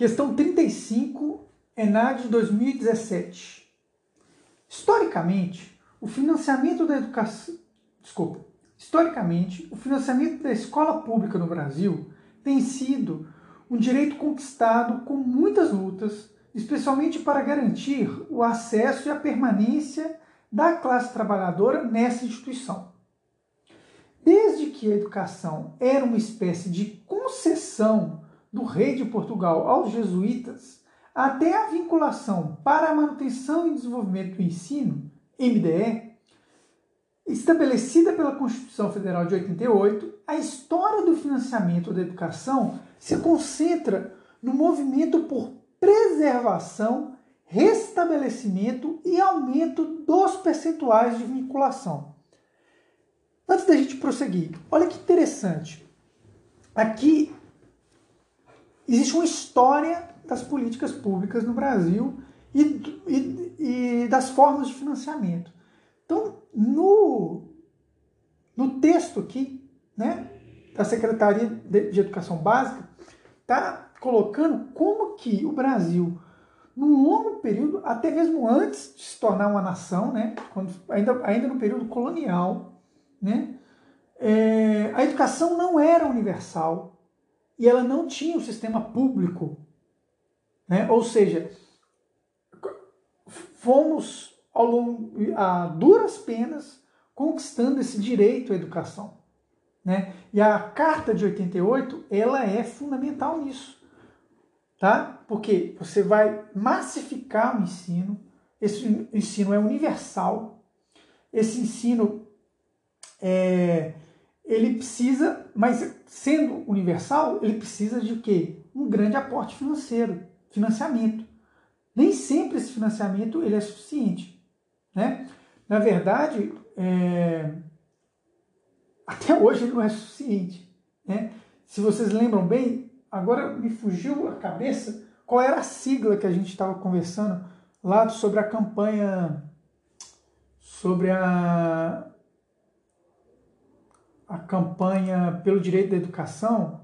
Questão 35, ENAD 2017. Historicamente, o financiamento da educação. Desculpa. Historicamente, o financiamento da escola pública no Brasil tem sido um direito conquistado com muitas lutas, especialmente para garantir o acesso e a permanência da classe trabalhadora nessa instituição. Desde que a educação era uma espécie de concessão do rei de Portugal aos jesuítas, até a vinculação para a manutenção e desenvolvimento do ensino, MDE, estabelecida pela Constituição Federal de 88, a história do financiamento da educação se concentra no movimento por preservação, restabelecimento e aumento dos percentuais de vinculação. Antes da gente prosseguir, olha que interessante. Aqui existe uma história das políticas públicas no Brasil e, e, e das formas de financiamento. Então, no, no texto aqui, né, da Secretaria de, Educação Básica, está colocando como que o Brasil, num longo período, até mesmo antes de se tornar uma nação, né, quando, ainda, ainda no período colonial, né, é, a educação não era universal, e ela não tinha um sistema público. Né? Ou seja, fomos ao longo, a duras penas conquistando esse direito à educação. Né? E a Carta de 88 ela é fundamental nisso. Tá? Porque você vai massificar o ensino, esse ensino é universal, esse ensino é, ele precisa, mas sendo universal, ele precisa de quê? Um grande aporte financeiro, financiamento. Nem sempre esse financiamento ele é suficiente. Né? Na verdade, é... até hoje ele não é suficiente. Né? Se vocês lembram bem, agora me fugiu a cabeça qual era a sigla que a gente estava conversando lá sobre a campanha sobre a a campanha pelo direito da educação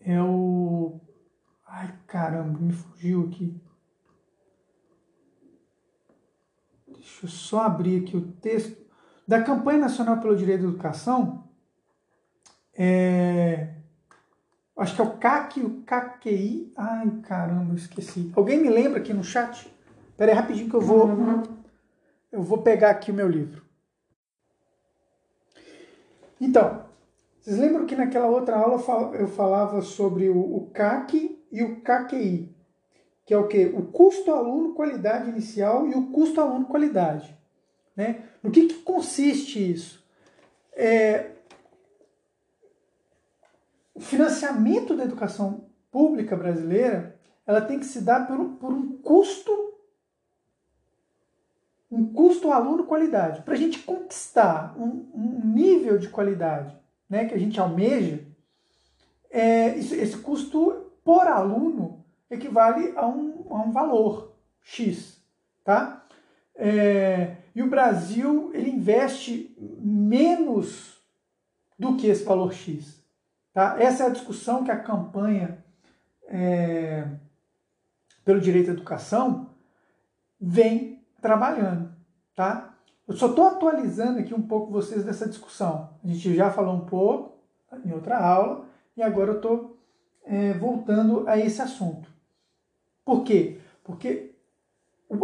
é o. Ai caramba, me fugiu aqui. Deixa eu só abrir aqui o texto. Da campanha nacional pelo direito da educação, é, acho que é o CAC, o CAQI. Ai caramba, esqueci. Alguém me lembra aqui no chat? Espera aí rapidinho que eu vou. Eu vou pegar aqui o meu livro. Então, vocês lembram que naquela outra aula eu falava sobre o CAC e o KQI, que é o que? O custo aluno qualidade inicial e o custo aluno qualidade. Né? No que, que consiste isso? É, o financiamento da educação pública brasileira ela tem que se dar por um, por um custo um custo aluno qualidade. Para a gente conquistar um, um, nível de qualidade né, que a gente almeja, é, esse, esse, custo por aluno equivale a um, a um valor X. Tá? É, e o Brasil ele investe menos do que esse valor X. Tá? Essa é a discussão que a campanha é, pelo direito à educação vem trabalhando, tá? Eu só estou atualizando aqui um pouco vocês dessa discussão. A gente já falou um pouco em outra aula e agora eu estou é, voltando a esse assunto. Por quê? Porque,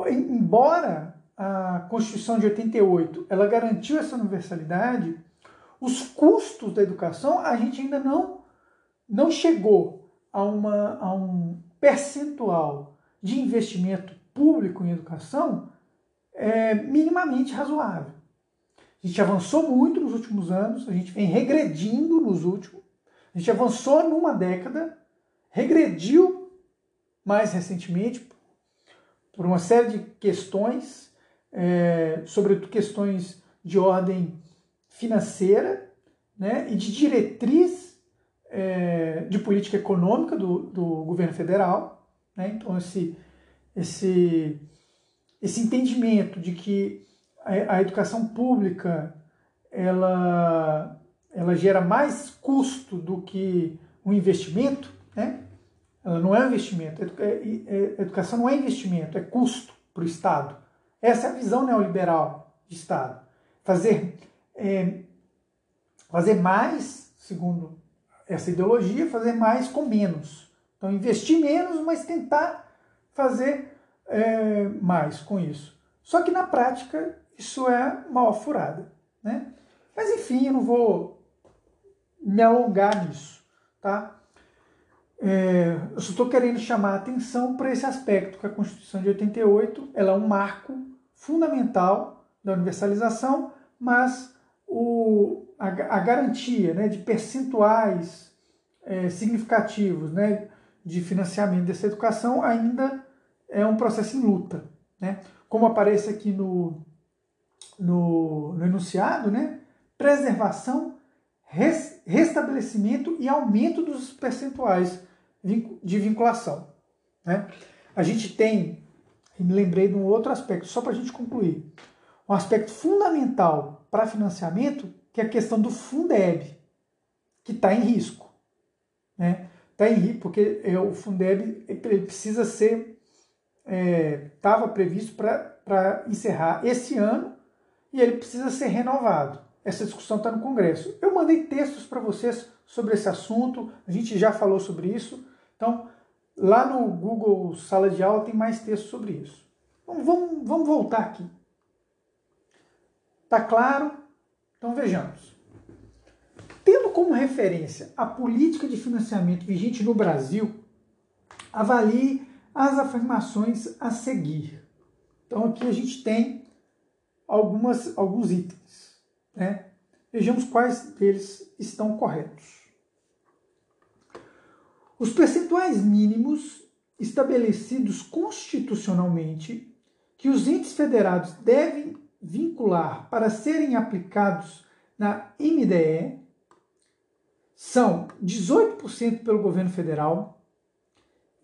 embora a Constituição de 88 ela garantiu essa universalidade, os custos da educação a gente ainda não, não chegou a, uma, a um percentual de investimento público em educação é, minimamente razoável. A gente avançou muito nos últimos anos, a gente vem regredindo nos últimos. A gente avançou numa década, regrediu mais recentemente por uma série de questões, é, sobretudo questões de ordem financeira né, e de diretriz é, de política econômica do, do governo federal. Né? Então, esse, esse esse entendimento de que a, educação pública ela, ela gera mais custo do que um investimento, né? Ela não é um investimento. É, é, educação não é investimento, é custo para o Estado. Essa é a visão neoliberal de Estado. Fazer, é, fazer mais, segundo essa ideologia, fazer mais com menos. Então, investir menos, mas tentar fazer é, mais com isso. Só que na prática, isso é mal furada. Né? Mas enfim, eu não vou me alongar nisso. Tá? É, eu só estou querendo chamar a atenção para esse aspecto que a Constituição de 88 ela é um marco fundamental da universalização, mas o, a, a garantia né, de percentuais é, significativos né, de financiamento dessa educação ainda é um processo em luta. Né? Como aparece aqui no, no, no enunciado, né? preservação, res, restabelecimento e aumento dos percentuais de vinculação. Né? A gente tem, me lembrei de um outro aspecto, só para a gente concluir, um aspecto fundamental para financiamento, que é a questão do Fundeb, que está em risco. Né? Está em risco, porque é, o Fundeb precisa ser, estava é, previsto para encerrar esse ano e ele precisa ser renovado. Essa discussão está no Congresso. Eu mandei textos para vocês sobre esse assunto, a gente já falou sobre isso. Então, lá no Google Sala de Aula tem mais textos sobre isso. Então, vamos, vamos voltar aqui. Tá claro? Então vejamos. Tendo como referência a política de financiamento vigente no Brasil, avalie as afirmações a seguir. Então aqui a gente tem algumas, alguns itens. Né? Vejamos quais deles estão corretos. Os percentuais mínimos estabelecidos constitucionalmente que os entes federados devem vincular para serem aplicados na MDE são 18% pelo governo federal,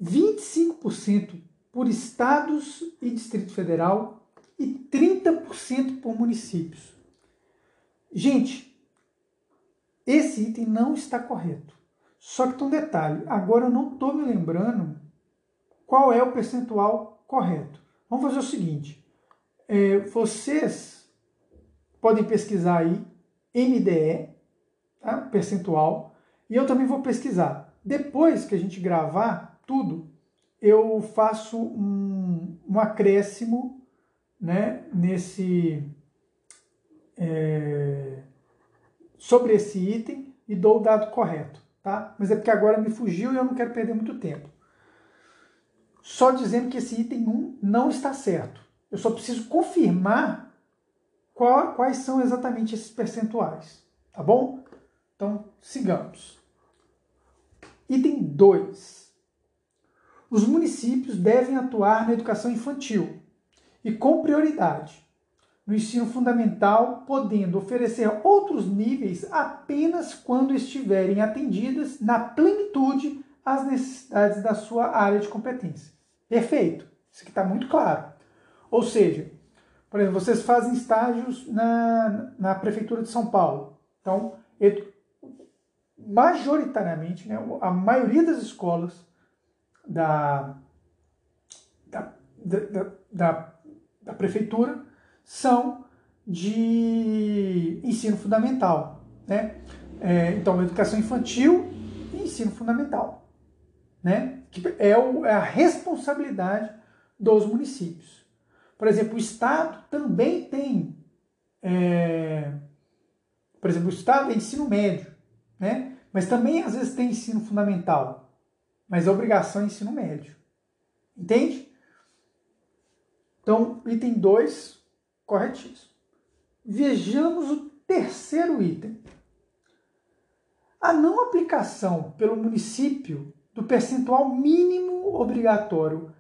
25% por estados e Distrito Federal e 30% por municípios. Gente, esse item não está correto. Só que tem um detalhe, agora eu não estou me lembrando qual é o percentual correto. Vamos fazer o seguinte: é, vocês podem pesquisar aí MDE, tá? percentual, e eu também vou pesquisar. Depois que a gente gravar tudo, eu faço um, um acréscimo né, nesse é, sobre esse item e dou o dado correto, tá? Mas é porque agora me fugiu e eu não quero perder muito tempo. Só dizendo que esse item 1 não está certo. Eu só preciso confirmar qual, quais são exatamente esses percentuais, tá bom? Então, sigamos. Item 2. Os municípios devem atuar na educação infantil e com prioridade no ensino fundamental, podendo oferecer outros níveis apenas quando estiverem atendidas na plenitude as necessidades da sua área de competência. Perfeito. Isso aqui está muito claro. Ou seja, por exemplo, vocês fazem estágios na, na Prefeitura de São Paulo. Então, majoritariamente, né, a maioria das escolas da, da, da, da, da Prefeitura são de ensino fundamental. Né? É, então, educação infantil e ensino fundamental. Né? Que é, o, é a responsabilidade dos municípios. Por exemplo, o Estado também tem, é, por exemplo, o Estado é ensino médio, né? mas também às vezes tem ensino fundamental, mas a obrigação é ensino médio. Entende? Então, item 2, corretíssimo. Vejamos o terceiro item. A não aplicação pelo município do percentual mínimo obrigatório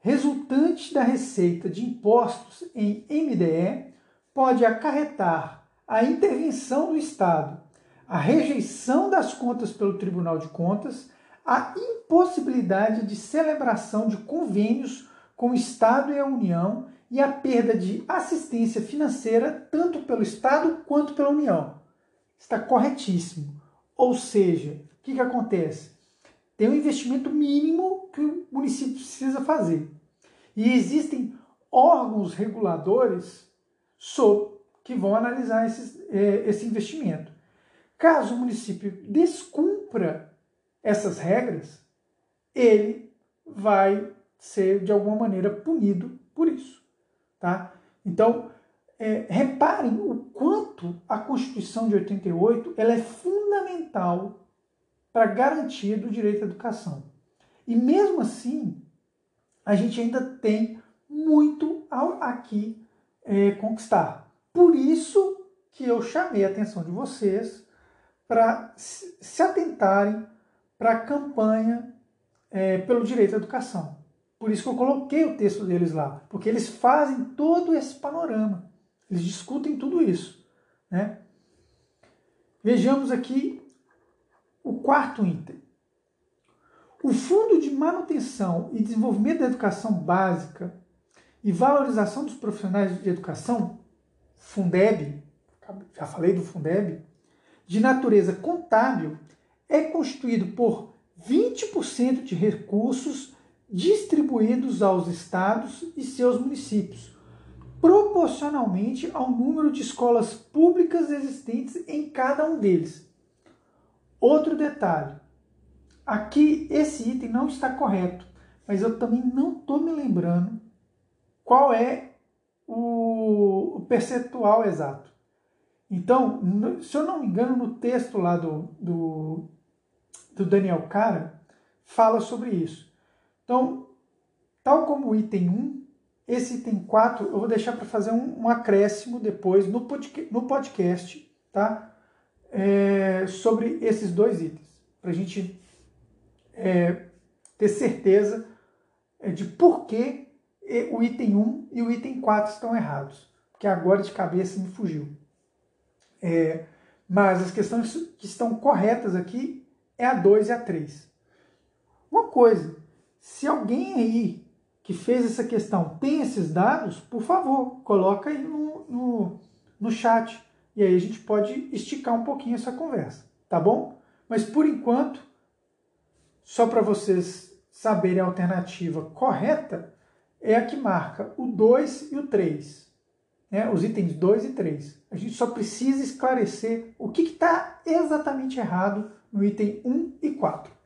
resultante da receita de impostos em MDE pode acarretar a intervenção do Estado, a rejeição das contas pelo Tribunal de Contas, a impossibilidade de celebração de convênios com o Estado e a União e a perda de assistência financeira tanto pelo Estado quanto pela União. Está corretíssimo. Ou seja, o que, que acontece? tem um investimento mínimo que o município precisa fazer. E existem órgãos reguladores que vão analisar esses, é, esse investimento. Caso o município descumpra essas regras, ele vai ser de alguma maneira punido por isso. Tá? Então, é, reparem o quanto a Constituição de 88 ela é fundamental para a garantia do direito à educação. E mesmo assim, a gente ainda tem muito aqui é, conquistar. Por isso que eu chamei a atenção de vocês para se atentarem para a campanha é, pelo direito à educação. Por isso que eu coloquei o texto deles lá, porque eles fazem todo esse panorama, eles discutem tudo isso. Né? Vejamos aqui o quarto item. O Fundo de Manutenção e Desenvolvimento da Educação Básica e Valorização dos Profissionais de Educação, Fundeb, já falei do Fundeb, de natureza contábil é constituído por 20% de recursos distribuídos aos estados e seus municípios, proporcionalmente ao número de escolas públicas existentes em cada um deles. Outro detalhe: aqui esse item não está correto, mas eu também não estou me lembrando qual é o percentual exato. Então, se eu não me engano, no texto lá do, do, do Daniel Cara, fala sobre isso. Então, tal como o item 1, esse item 4 eu vou deixar para fazer um, um, acréscimo depois no podcast, no podcast tá? É, sobre esses dois itens, para a gente é, ter certeza é, de por que o item 1 e o item 4 estão errados, porque agora de cabeça me fugiu. É, mas as questões que estão corretas aqui é a 2 e a 3. Uma coisa, se alguém aí que fez essa questão tem esses dados, por favor, coloca aí no, no, no chat. E aí a gente pode esticar um pouquinho essa conversa, tá bom? Mas por enquanto, só para vocês saberem a alternativa correta, é a que marca o 2 e o 3 né, os itens 2 e 3. A gente só precisa esclarecer o que está exatamente errado no item 1 e 4.